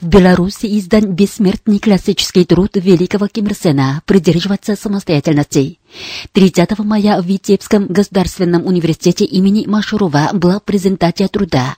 В Беларуси издан бессмертный классический труд великого Ким Ир Сена «Придерживаться самостоятельности». 30 мая в Витебском государственном университете имени Машурова была презентация труда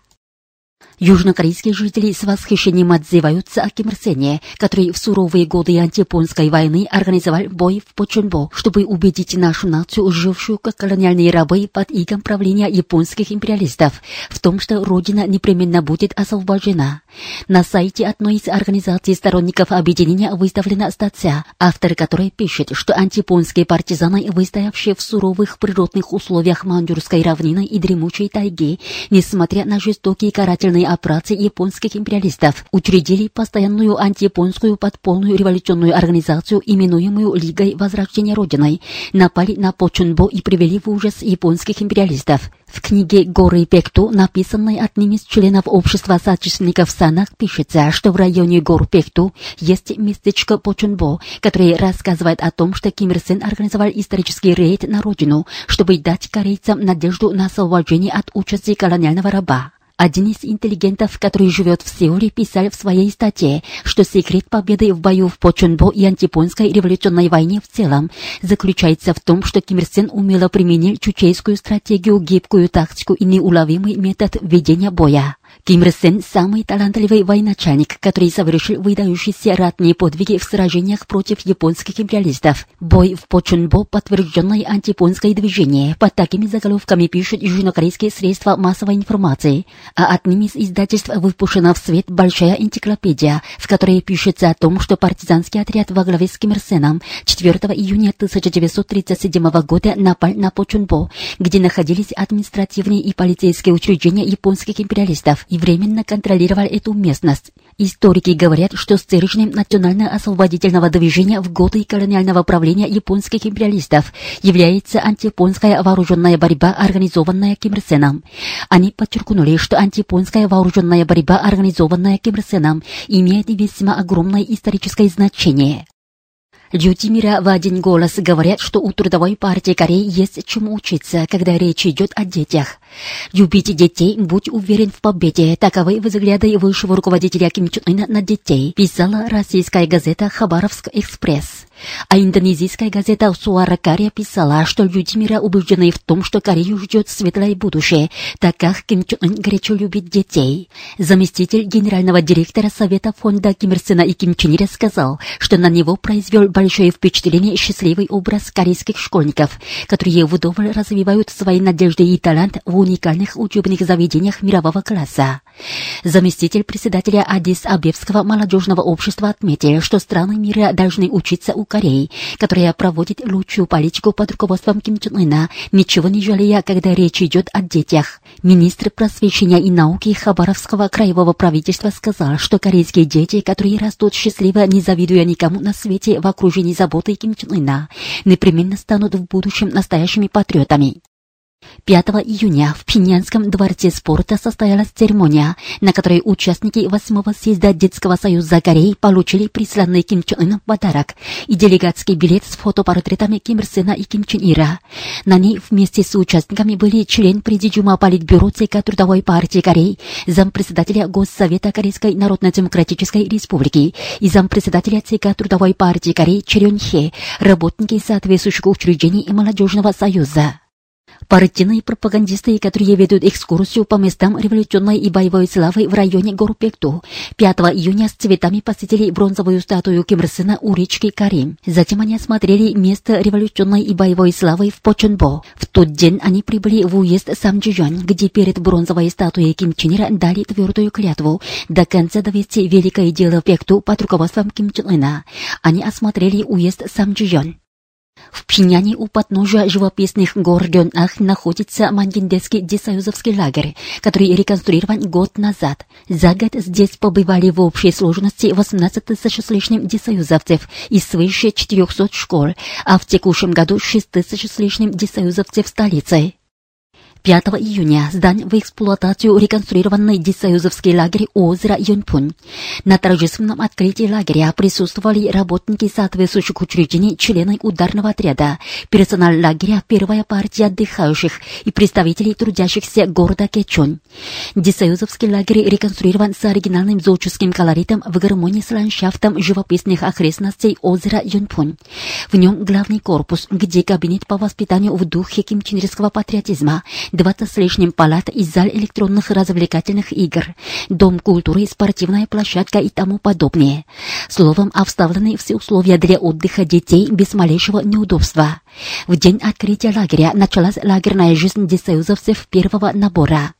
Южнокорейские жители с восхищением отзываются о Ким Ир Сене, который в суровые годы антияпонской войны организовал бой в Почунбо, чтобы убедить нашу нацию, жившую как колониальные рабы под игом правления японских империалистов, в том, что Родина непременно будет освобождена. На сайте одной из организаций сторонников объединения выставлена статья, автор которой пишет, что антияпонские партизаны, выстоявшие в суровых природных условиях Манчжурской равнины и дремучей тайги, несмотря на жестокие карательные операции японских империалистов, учредили постоянную антияпонскую подпольную революционную организацию, именуемую Лигой Возрождения Родиной, напали на Почунбо и привели в ужас японских империалистов. В книге «Горы Пекту», написанной одним из членов общества соотечественников Санах, пишется, что в районе гор Пекту есть местечко Почунбо, которое рассказывает о том, что Ким Ир Сен организовал исторический рейд на родину, чтобы дать корейцам надежду на освобождение от участи колониального раба. Один из интеллигентов, который живет в Сеуле, писал в своей статье, что секрет победы в бою в Почунбо и антипонской революционной войне в целом заключается в том, что Ким Ир Сен умело применил чучейскую стратегию, гибкую тактику и неуловимый метод ведения боя. Ким Ир Сен – самый талантливый военачальник, который совершил выдающиеся ратные подвиги в сражениях против японских империалистов. Бой в Почунбо – подтвержденное антипонское движение. Под такими заголовками пишут южнокорейские средства массовой информации. А одним из издательств выпущена в свет большая энциклопедия, в которой пишется о том, что партизанский отряд во главе с Ким Ир Сеном 4 июня 1937 года напал на Почунбо, где находились административные и полицейские учреждения японских империалистов и временно контролировал эту местность. Историки говорят, что стержнем национально-освободительного движения в годы колониального правления японских империалистов является антияпонская вооруженная борьба, организованная Ким Ир Сеном. Они подчеркнули, что антияпонская вооруженная борьба, организованная Ким Ир Сеном, имеет весьма огромное историческое значение. Люди мира в один голос говорят, что у Трудовой партии Кореи есть чему учиться, когда речь идет о детях. Любить детей, будь уверен в победе. Таковы взгляды высшего руководителя Ким Чун Ына на детей, писала российская газета «Хабаровск Экспресс». А индонезийская газета Суаракария писала, что люди мира убеждены в том, что Корею ждет светлое будущее, так как Ким Чун Ын горячо любит детей. Заместитель генерального директора Совета фонда Ким Ир Сена и Ким Чен Ира сказал, что на него произвел большое впечатление счастливый образ корейских школьников, которые вдоволь развивают свои надежды и талант в уникальных учебных заведениях мирового класса. Заместитель председателя Адис Абебского молодежного общества отметил, что страны мира должны учиться у Кореи, которая проводит лучшую политику под руководством Ким Чен Ына, ничего не жалея, когда речь идет о детях. Министр просвещения и науки Хабаровского краевого правительства сказал, что корейские дети, которые растут счастливо, не завидуя никому на свете в окружении заботы Ким Чен Ына, непременно станут в будущем настоящими патриотами. 5 июня в Пинянском дворце спорта состоялась церемония, на которой участники 8 съезда Детского союза Кореи получили присланный Ким Чен Ын подарок и делегатский билет с фотопортретами Ким Ир Сена и Ким Чен Ира. На ней вместе с участниками были член Президиума Политбюро ЦК Трудовой партии Кореи, зампредседателя Госсовета Корейской Народно-Демократической Республики и зампредседателя ЦК Трудовой партии Кореи Черен Хе, работники соответствующих учреждений и молодежного союза. Партийные пропагандисты, которые ведут экскурсию по местам революционной и боевой славы в районе гор Пекту, 5 июня с цветами посетили бронзовую статую Ким Ир Сена у речки Карим. Затем они осмотрели место революционной и боевой славы в Почонбо. В тот день они прибыли в уезд Самджиюань, где перед бронзовой статуей Ким Чен Ира дали твердую клятву до конца довести великое дело Пекту под руководством Ким Чен Ына. Они осмотрели уезд Самджиюань. В Пхеняне у подножия живописных гор Дён-Ах находится Мангиндесский десоюзовский лагерь, который реконструирован год назад. За год здесь побывали в общей сложности 18 тысяч с лишним десоюзовцев из свыше 400 школ, а в текущем году 6 тысяч с лишним десоюзовцев столицы. 5 июня сдан в эксплуатацию реконструированный десоюзовский лагерь озера Юнпун. На торжественном открытии лагеря присутствовали работники соответствующих учреждений, члены ударного отряда, персонал лагеря, первая партия отдыхающих и представители трудящихся города Кечон. Десоюзовский лагерь реконструирован с оригинальным зодческим колоритом в гармонии с ландшафтом живописных окрестностей озера Юнпун. В нем главный корпус, где кабинет по воспитанию в духе кимченерского патриотизма, 20 с лишним палат и зал электронных развлекательных игр, дом культуры, спортивная площадка и тому подобное. Словом, обставлены все условия для отдыха детей без малейшего неудобства. В день открытия лагеря началась лагерная жизнь десоюзовцев первого набора.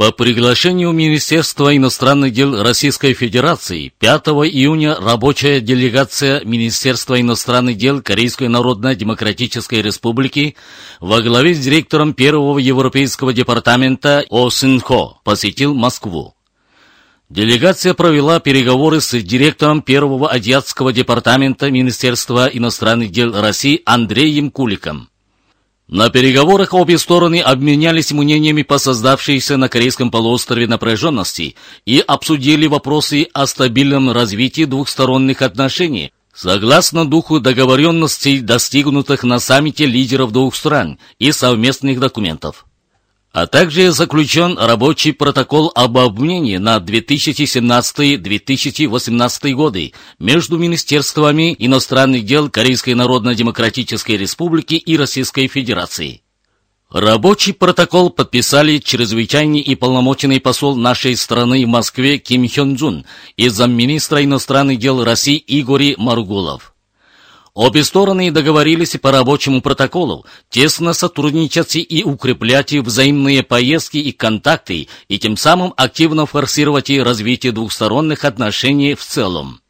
По приглашению Министерства иностранных дел Российской Федерации 5 июня рабочая делегация Министерства иностранных дел Корейской Народно-Демократической Республики во главе с директором первого Европейского департамента О Син Хо посетил Москву. Делегация провела переговоры с директором первого Азиатского департамента Министерства иностранных дел России Андреем Куликом. На переговорах обе стороны обменялись мнениями по создавшейся на Корейском полуострове напряженности и обсудили вопросы о стабильном развитии двухсторонних отношений, согласно духу договоренностей, достигнутых на саммите лидеров двух стран и совместных документов а также заключен рабочий протокол об обмене на 2017-2018 годы между Министерствами иностранных дел Корейской Народно-Демократической Республики и Российской Федерации. Рабочий протокол подписали чрезвычайный и полномоченный посол нашей страны в Москве Ким Хён Джун и замминистра иностранных дел России Игорь Маргулов. Обе стороны договорились по рабочему протоколу тесно сотрудничать и укреплять взаимные поездки и контакты, и тем самым активно форсировать развитие двухсторонних отношений в целом.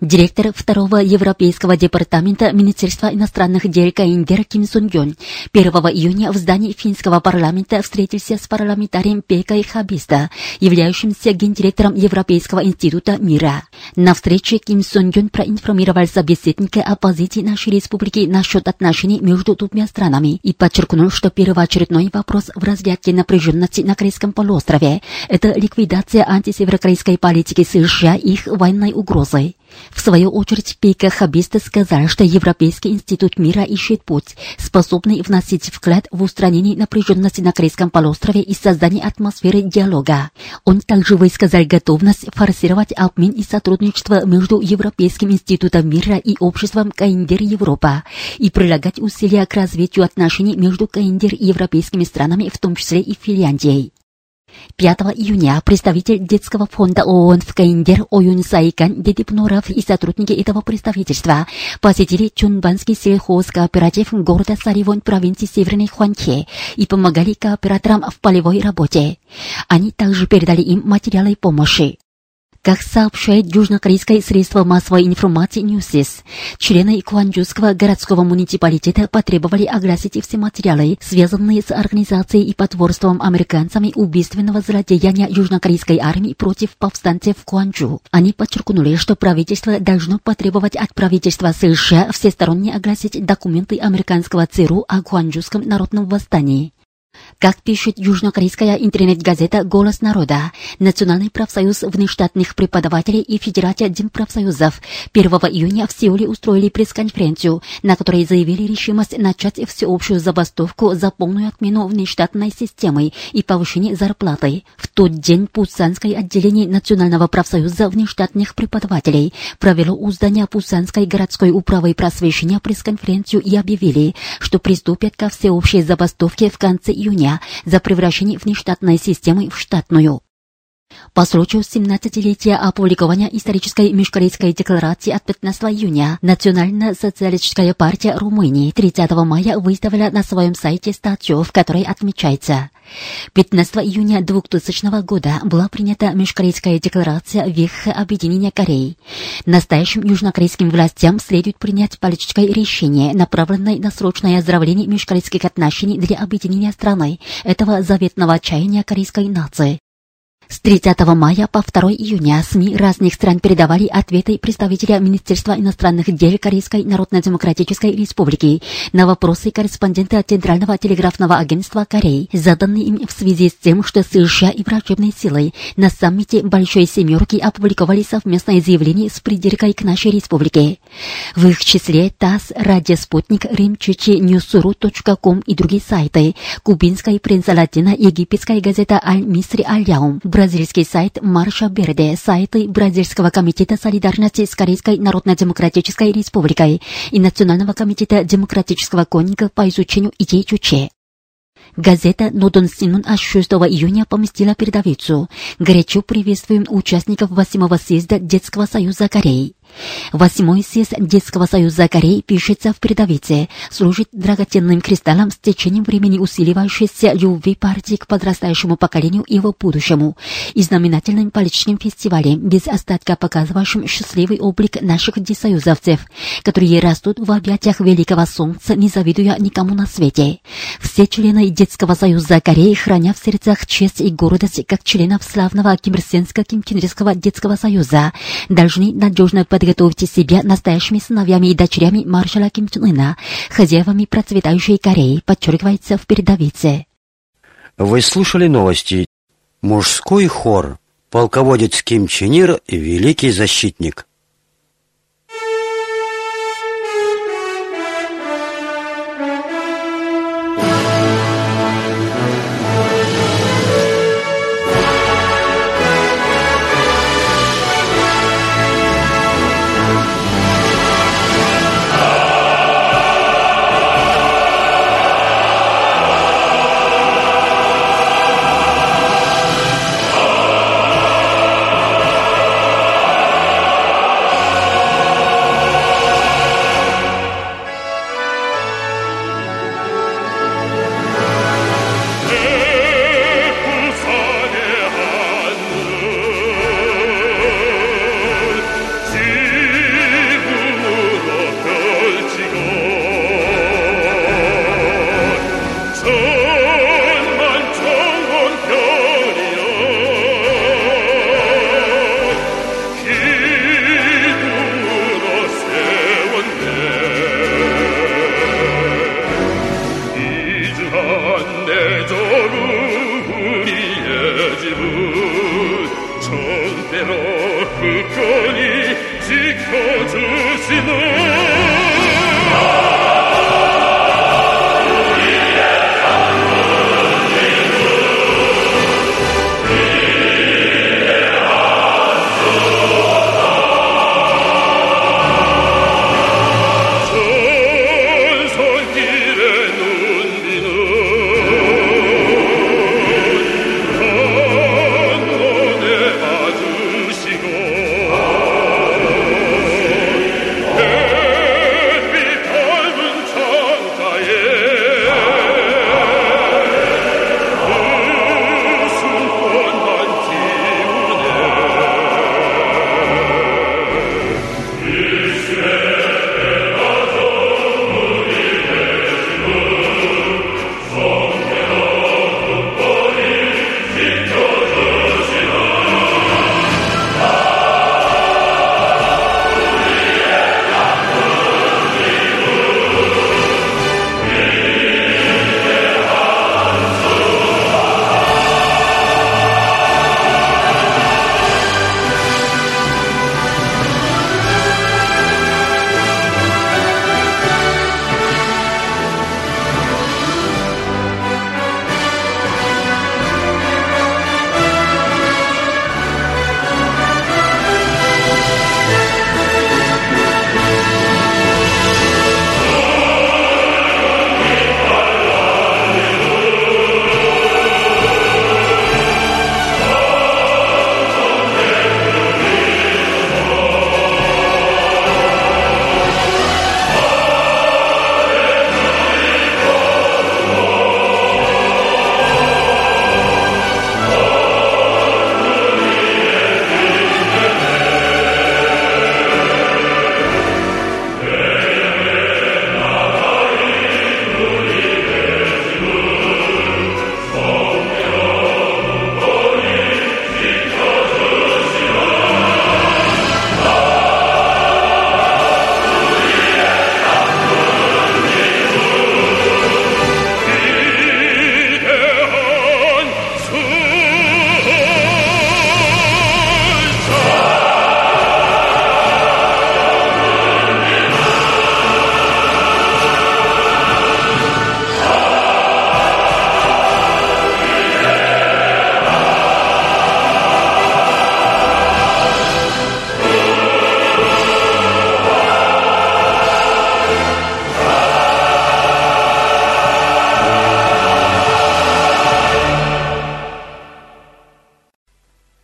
Директор второго Европейского департамента Министерства иностранных дел Каиндер Ким Сун Гён 1 июня в здании финского парламента встретился с парламентарием Пекой Хабиста, являющимся гендиректором Европейского института мира. На встрече Ким Сун Гён проинформировал собеседника о позиции нашей республики насчет отношений между двумя странами и подчеркнул, что первоочередной вопрос в разрядке напряженности на Корейском полуострове – это ликвидация антисеверокорейской политики США и их военной угрозы. В свою очередь, Пейка Хабиста сказал, что Европейский институт мира ищет путь, способный вносить вклад в устранение напряженности на Корейском полуострове и создание атмосферы диалога. Он также высказал готовность форсировать обмен и сотрудничество между Европейским институтом мира и обществом Каиндер Европа и прилагать усилия к развитию отношений между Каиндер и европейскими странами, в том числе и Финляндией. 5 июня представитель детского фонда ООН в Каиндер Оюн Сайкан, Детипноров и сотрудники этого представительства посетили Чунбанский сельхозкооператив города Саривон провинции Северной Хуанхе и помогали кооператорам в полевой работе. Они также передали им материалы помощи. Как сообщает южнокорейское средство массовой информации Ньюсис, члены Кванджуского городского муниципалитета потребовали огласить все материалы, связанные с организацией и потворством американцами убийственного злодеяния южнокорейской армии против повстанцев в Куанчжу. Они подчеркнули, что правительство должно потребовать от правительства США всесторонне огласить документы американского ЦРУ о Куанчжуском народном восстании. Как пишет южнокорейская интернет-газета «Голос народа», Национальный профсоюз внештатных преподавателей и Федерация демпрофсоюзов 1 июня в Сеуле устроили пресс-конференцию, на которой заявили решимость начать всеобщую забастовку за полную отмену внештатной системы и повышение зарплаты. В тот день Пусанское отделение Национального профсоюза внештатных преподавателей провело у здания Пусанской городской управы просвещения пресс-конференцию и объявили, что приступят ко всеобщей забастовке в конце июня за превращение внештатной системы в штатную. По случаю 17-летия опубликования исторической межкорейской декларации от 15 июня Национально-социалистическая партия Румынии 30 мая выставила на своем сайте статью, в которой отмечается – 15 июня 2000 года была принята Межкорейская декларация Веха объединения Кореи. Настоящим южнокорейским властям следует принять политическое решение, направленное на срочное оздоровление межкорейских отношений для объединения страны, этого заветного чаяния корейской нации. С 30 мая по 2 июня СМИ разных стран передавали ответы представителя Министерства иностранных дел Корейской Народно-Демократической Республики на вопросы корреспондента Центрального телеграфного агентства Кореи, заданные им в связи с тем, что США и врачебные силы на саммите Большой Семерки опубликовали совместное заявление с придиркой к нашей республике. В их числе ТАСС, Радио Спутник, Римчичи, Ньюсуру.ком и другие сайты, кубинская пресса Латина, египетская газета Аль-Мисри Аль-Яум, бразильский сайт Марша Берде, сайты Бразильского комитета солидарности с Корейской Народно-Демократической Республикой и Национального комитета демократического конника по изучению идей Чуче. Газета «Нодон Синун» от 6 июня поместила передовицу «Горячо приветствуем участников 8-го съезда Детского союза Кореи». Восьмой съезд Детского союза Кореи пишется в передовице, служит драгоценным кристаллом с течением времени усиливающейся любви партии к подрастающему поколению и его будущему, и знаменательным политическим фестивалем, без остатка показывающим счастливый облик наших десоюзовцев, которые растут в объятиях великого солнца, не завидуя никому на свете. Все члены Детского союза Кореи хранят в сердцах честь и гордость как членов славного Кимрсенско-Кимченерского детского союза, должны надежно подготовьте себя настоящими сыновьями и дочерями маршала Ким Чен Ына, хозяевами процветающей Кореи, подчеркивается в передовице. Вы слушали новости. Мужской хор. Полководец Ким Чен Ир великий защитник.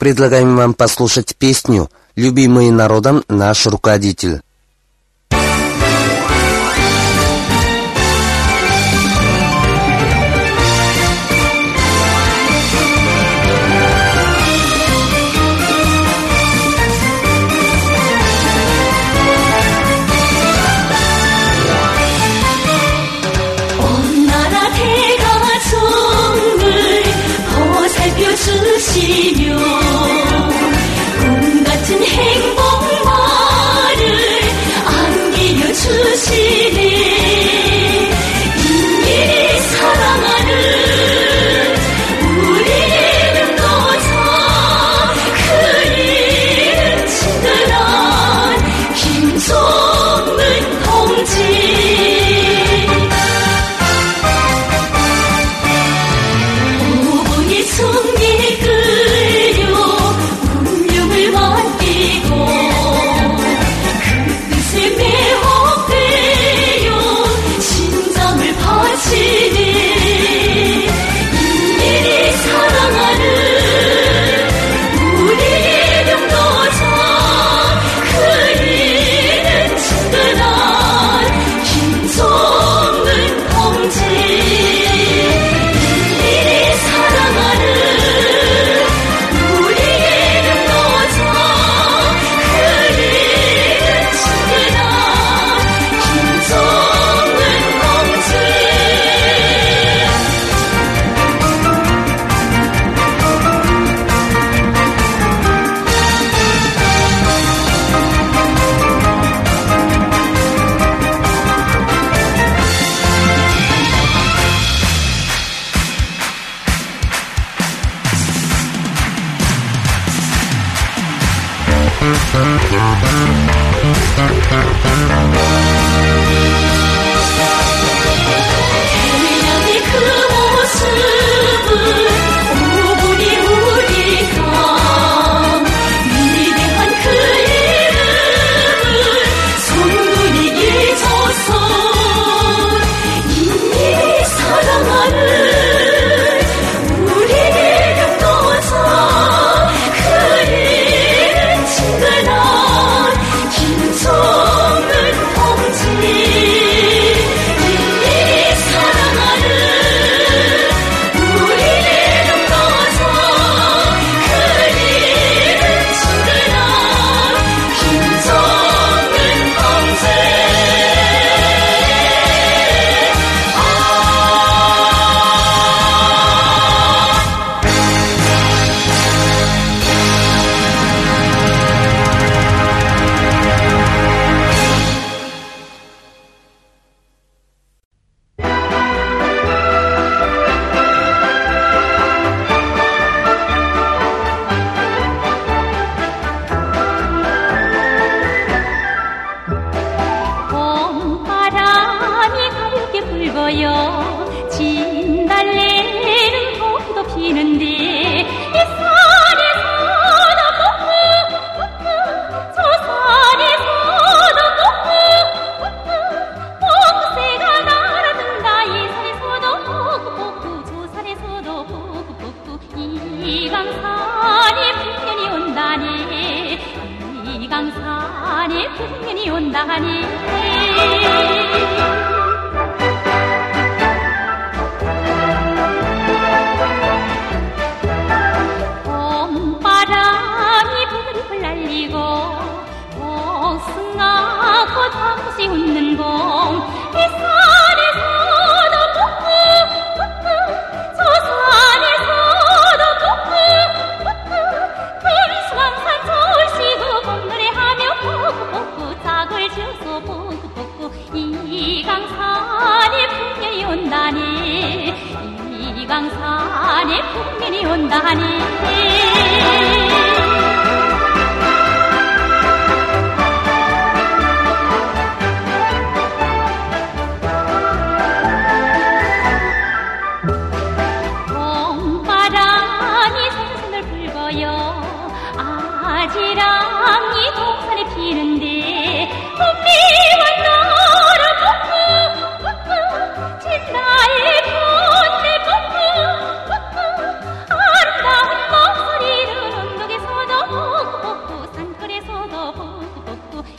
Предлагаем вам послушать песню «Любимый народом наш руководитель».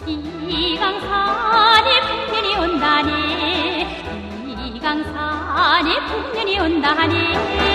이강산에 풍년이 온다네. 이강산에 풍년이 온다네.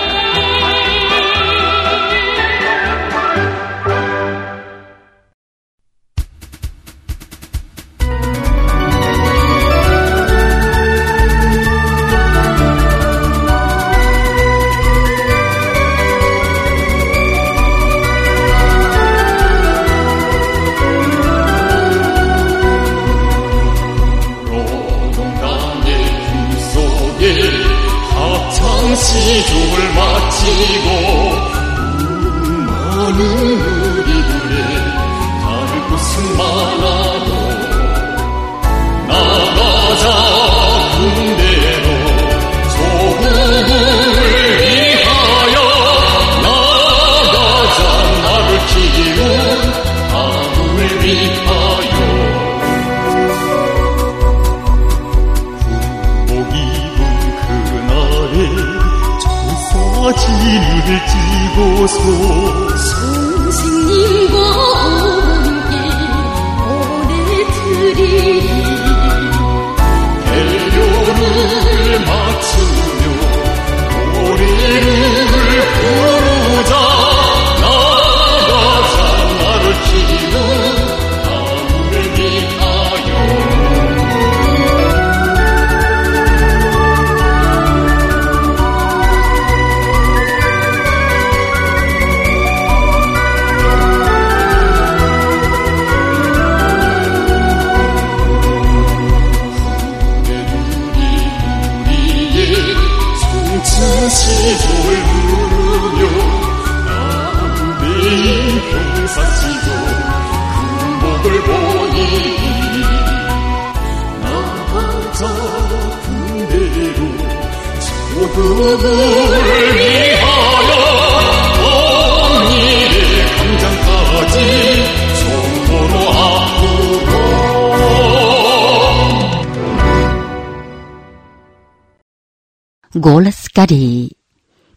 Голос Кореи.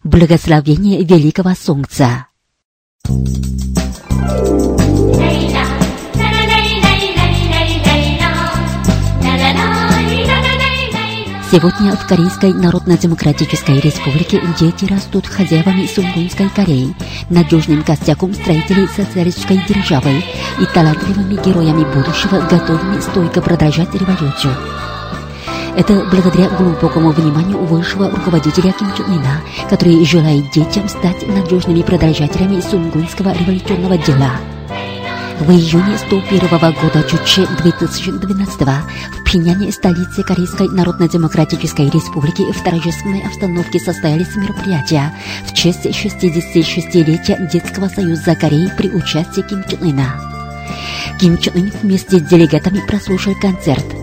Благословение Великого Солнца. Сегодня в Корейской Народно-Демократической Республике дети растут хозяевами Сунгунской Кореи, надежным костяком строителей социалистической державы и талантливыми героями будущего, готовыми стойко продолжать революцию. Это благодаря глубокому вниманию высшего руководителя Ким Чен Ына, который желает детям стать надежными продолжателями сунгунского революционного дела. В июне 101 года Чуче 2012 в Пхеняне, столице Корейской Народно-Демократической Республики, в торжественной обстановке состоялись мероприятия в честь 66-летия Детского союза Кореи при участии Ким Чен Ына. Ким Чен Ын вместе с делегатами прослушал концерт.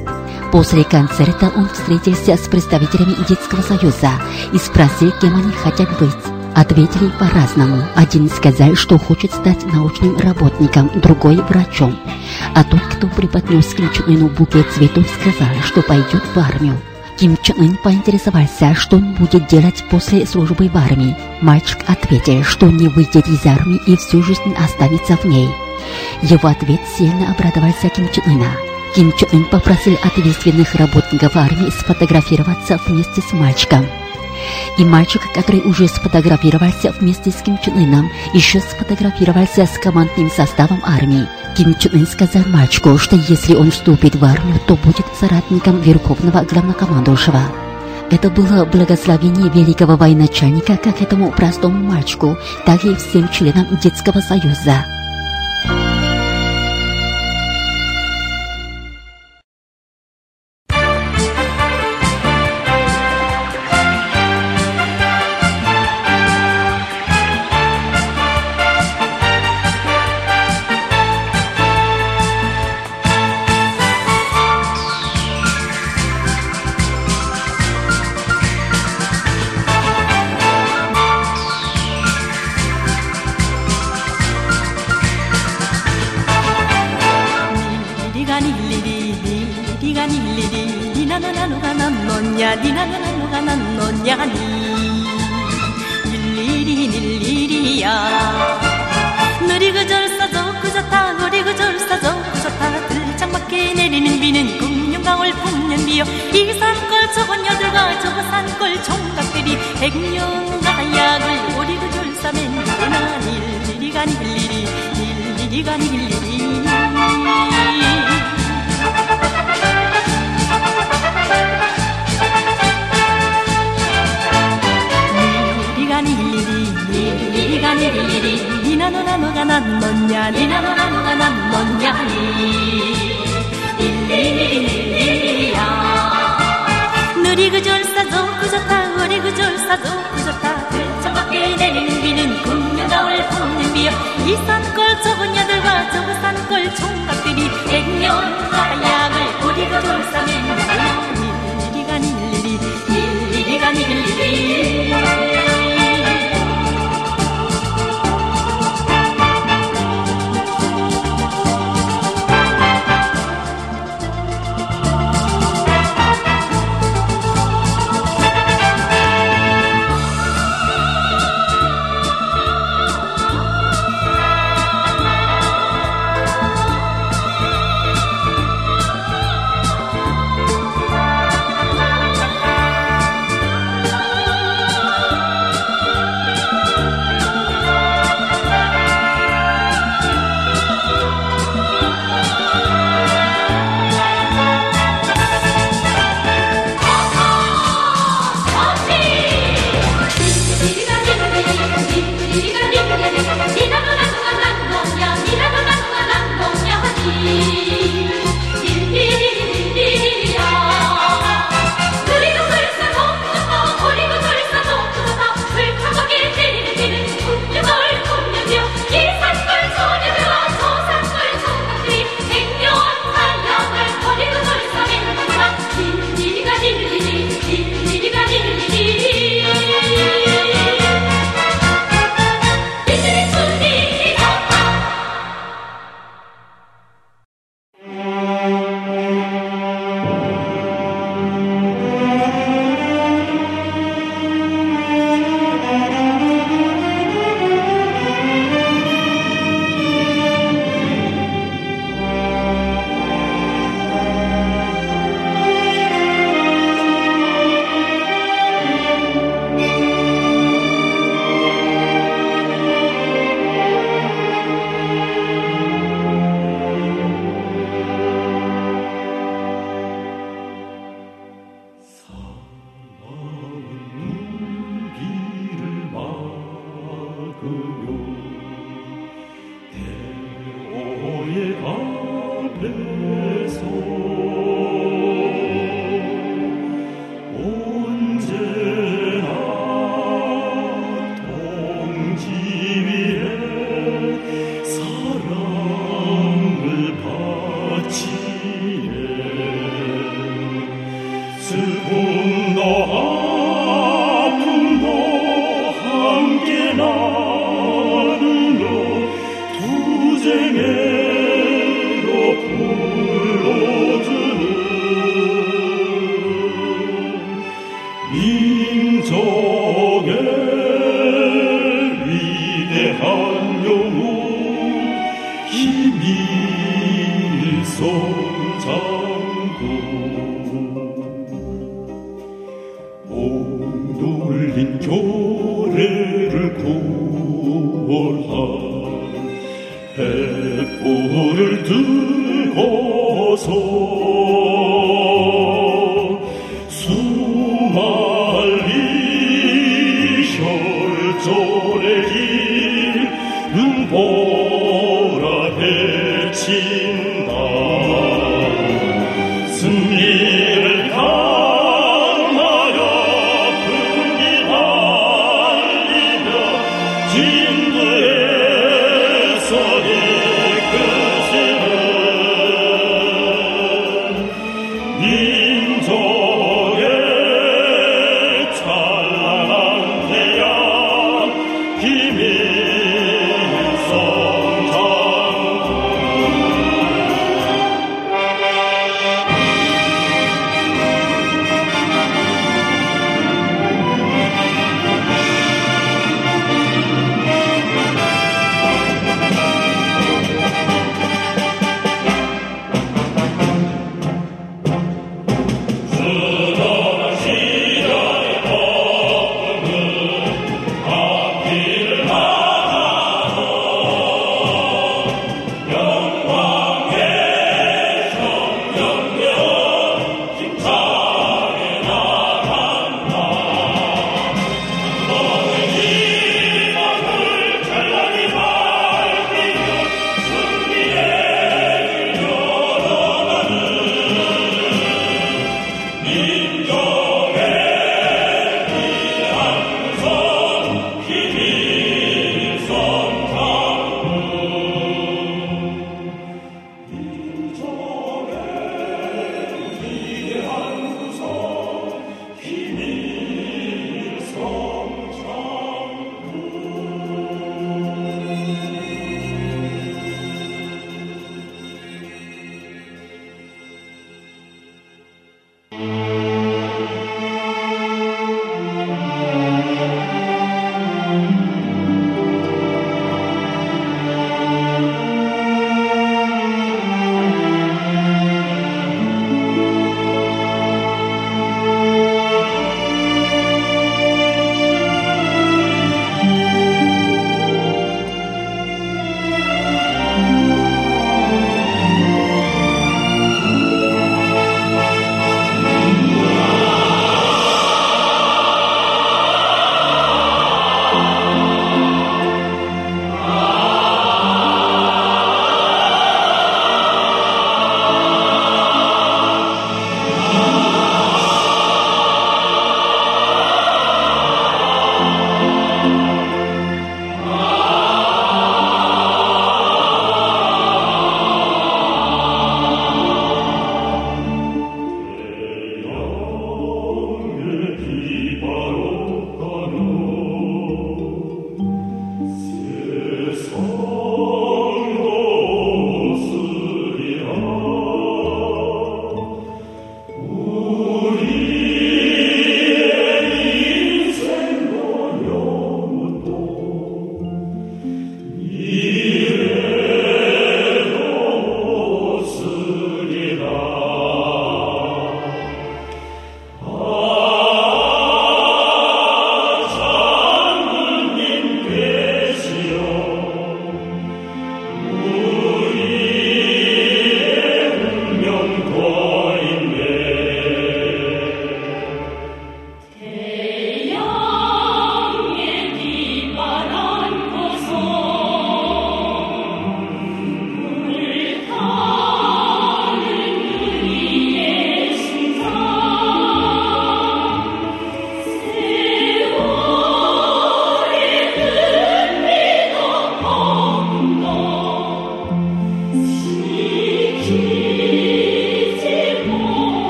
После концерта он встретился с представителями Детского союза и спросил, кем они хотят быть. Ответили по-разному. Один сказал, что хочет стать научным работником, другой – врачом. А тот, кто преподнес Ким Чен Ыну букет цветов, сказал, что пойдет в армию. Ким Чен Ын поинтересовался, что он будет делать после службы в армии. Мальчик ответил, что не выйдет из армии и всю жизнь останется в ней. Его ответ сильно обрадовался Ким Чен Ына. Ким Чен Ын попросил ответственных работников армии сфотографироваться вместе с мальчиком. И мальчик, который уже сфотографировался вместе с Ким Чен Ыном, еще сфотографировался с командным составом армии. Ким Чен Ын сказал мальчику, что если он вступит в армию, то будет соратником верховного главнокомандующего. Это было благословение великого военачальника как этому простому мальчику, так и всем членам детского союза. 사 좋고 좋다. 들창밖에 내리는 비는 금녀가을 푸는 비여 이 산골 좁은 야들과 저 산골 총각들이 액면가약을 우리 구절사는 일리가 일리 일리가 일리 비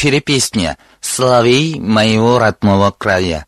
эфире песня «Соловей моего родного края».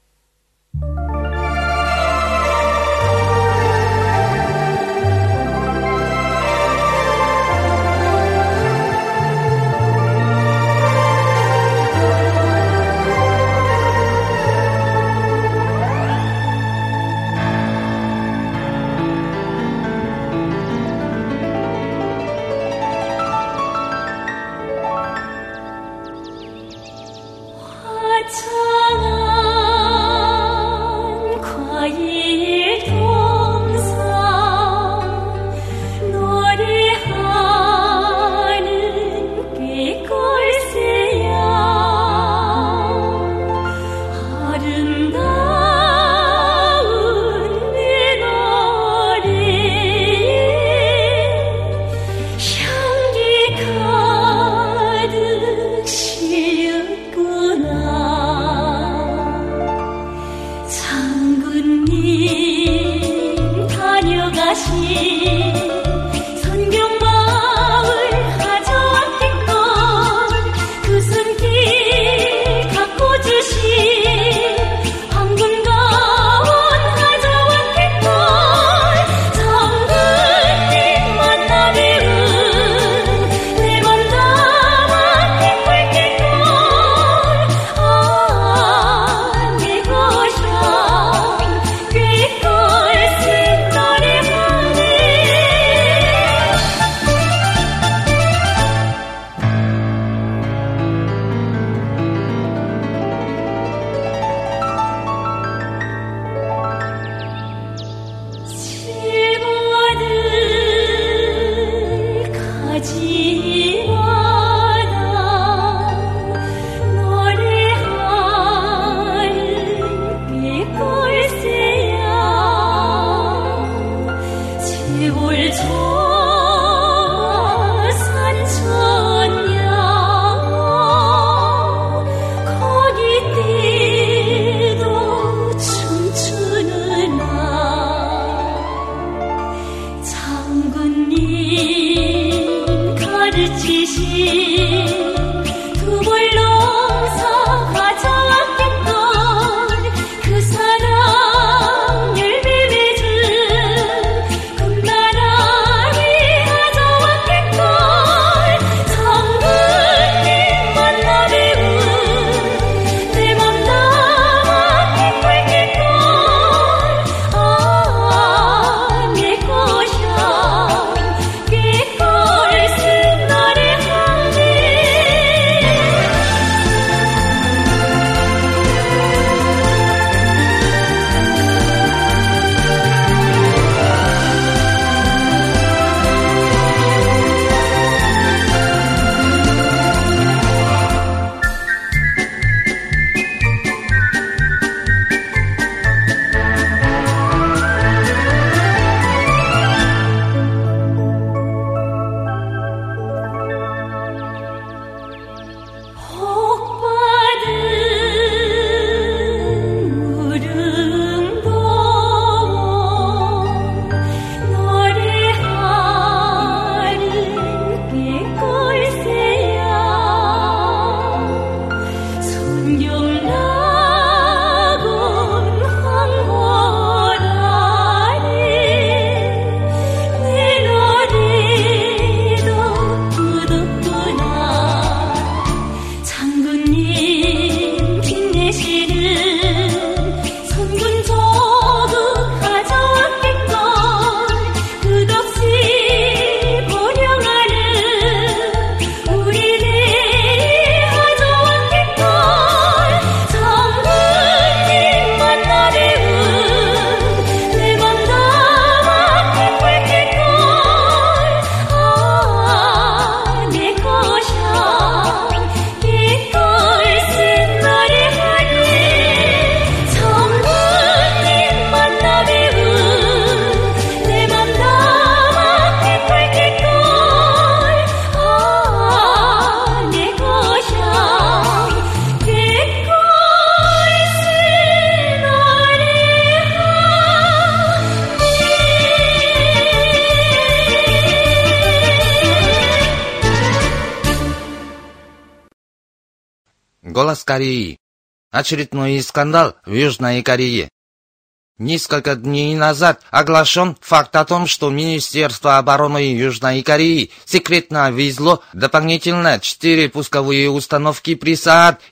«Голос Кореи». Очередной скандал в Южной Корее. Несколько дней назад оглашен факт о том, что Министерство обороны Южной Кореи секретно везло дополнительно четыре пусковые установки при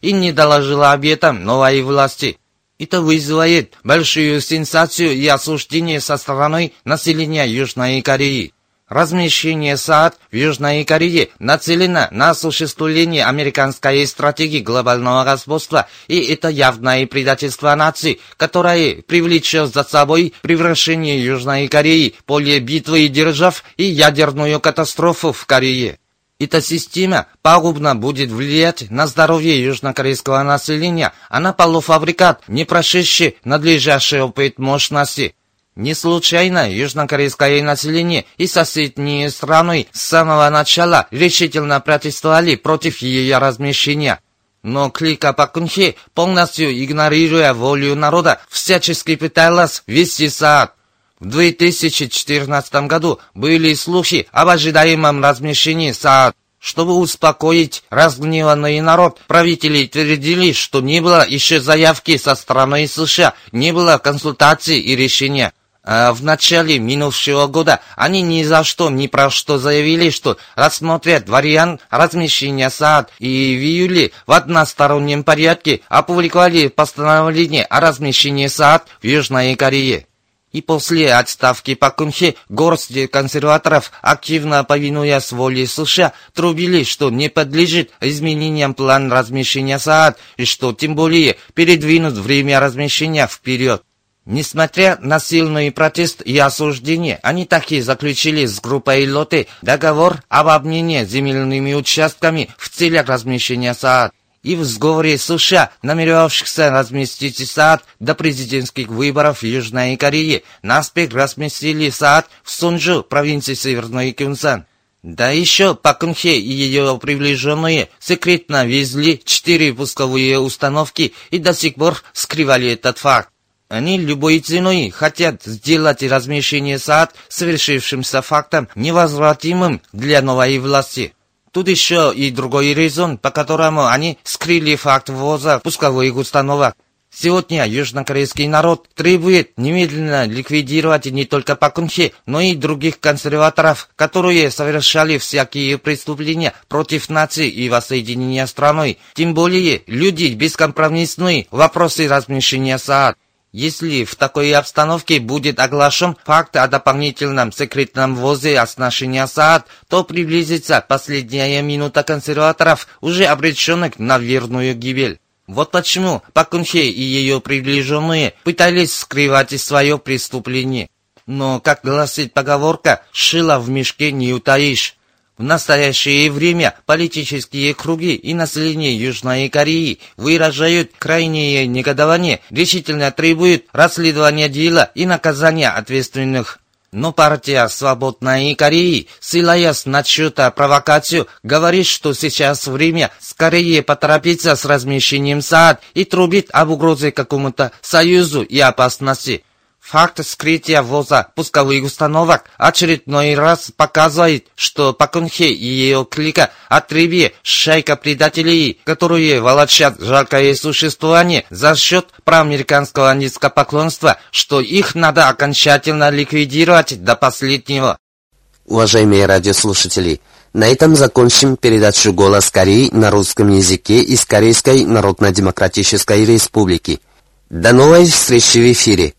и не доложило об этом новой власти. Это вызывает большую сенсацию и осуждение со стороны населения Южной Кореи. Размещение СААД в Южной Корее нацелено на осуществление американской стратегии глобального господства, и это явное предательство нации, которое привлечет за собой превращение Южной Кореи, поле битвы держав и ядерную катастрофу в Корее. Эта система пагубно будет влиять на здоровье южнокорейского населения, а на полуфабрикат, не прошедший надлежащий опыт мощности. Не случайно южнокорейское население и соседние страны с самого начала решительно протестовали против ее размещения. Но клика Пакунхи, полностью игнорируя волю народа, всячески пыталась вести сад. В 2014 году были слухи об ожидаемом размещении сад. Чтобы успокоить разгневанный народ, правители твердили, что не было еще заявки со стороны США, не было консультаций и решения. А в начале минувшего года они ни за что, ни про что заявили, что рассмотрят вариант размещения САД, и в июле в одностороннем порядке опубликовали постановление о размещении САД в Южной Корее. И после отставки Пакунхе горсть консерваторов, активно повинуясь воле США, трубили, что не подлежит изменениям план размещения СААД, и что тем более передвинут время размещения вперед. Несмотря на сильный протест и осуждение, они таки заключили с группой Лоты договор об обмене земельными участками в целях размещения СААД. И в сговоре США, намеревавшихся разместить СААД до президентских выборов в Южной Корее, наспех разместили СААД в Сунжу, провинции Северной Кюнсан. Да еще Пакунхе и ее приближенные секретно везли четыре пусковые установки и до сих пор скрывали этот факт. Они любой ценой хотят сделать размещение САД совершившимся фактом невозвратимым для новой власти. Тут еще и другой резон, по которому они скрыли факт ввоза пусковых установок. Сегодня южнокорейский народ требует немедленно ликвидировать не только Пакунхи, но и других консерваторов, которые совершали всякие преступления против нации и воссоединения страной. Тем более люди бескомпромиссные в вопросе размещения СААД. Если в такой обстановке будет оглашен факт о дополнительном секретном ввозе оснащения СААД, то приблизится последняя минута консерваторов, уже обреченных на верную гибель. Вот почему Пакунхе и ее приближенные пытались скрывать свое преступление. Но, как гласит поговорка, шила в мешке не утаишь. В настоящее время политические круги и население Южной Кореи выражают крайнее негодование, решительно требуют расследования дела и наказания ответственных. Но партия «Свободной Кореи», ссылаясь на чью-то провокацию, говорит, что сейчас время скорее поторопиться с размещением СААД и трубит об угрозе какому-то союзу и опасности. Факт скрытия ввоза пусковых установок очередной раз показывает, что Пакунхе и ее клика отребье шайка предателей, которые волочат жалкое существование за счет проамериканского низкопоклонства, что их надо окончательно ликвидировать до последнего. Уважаемые радиослушатели, на этом закончим передачу «Голос Кореи» на русском языке из Корейской Народно-Демократической Республики. До новой встречи в эфире!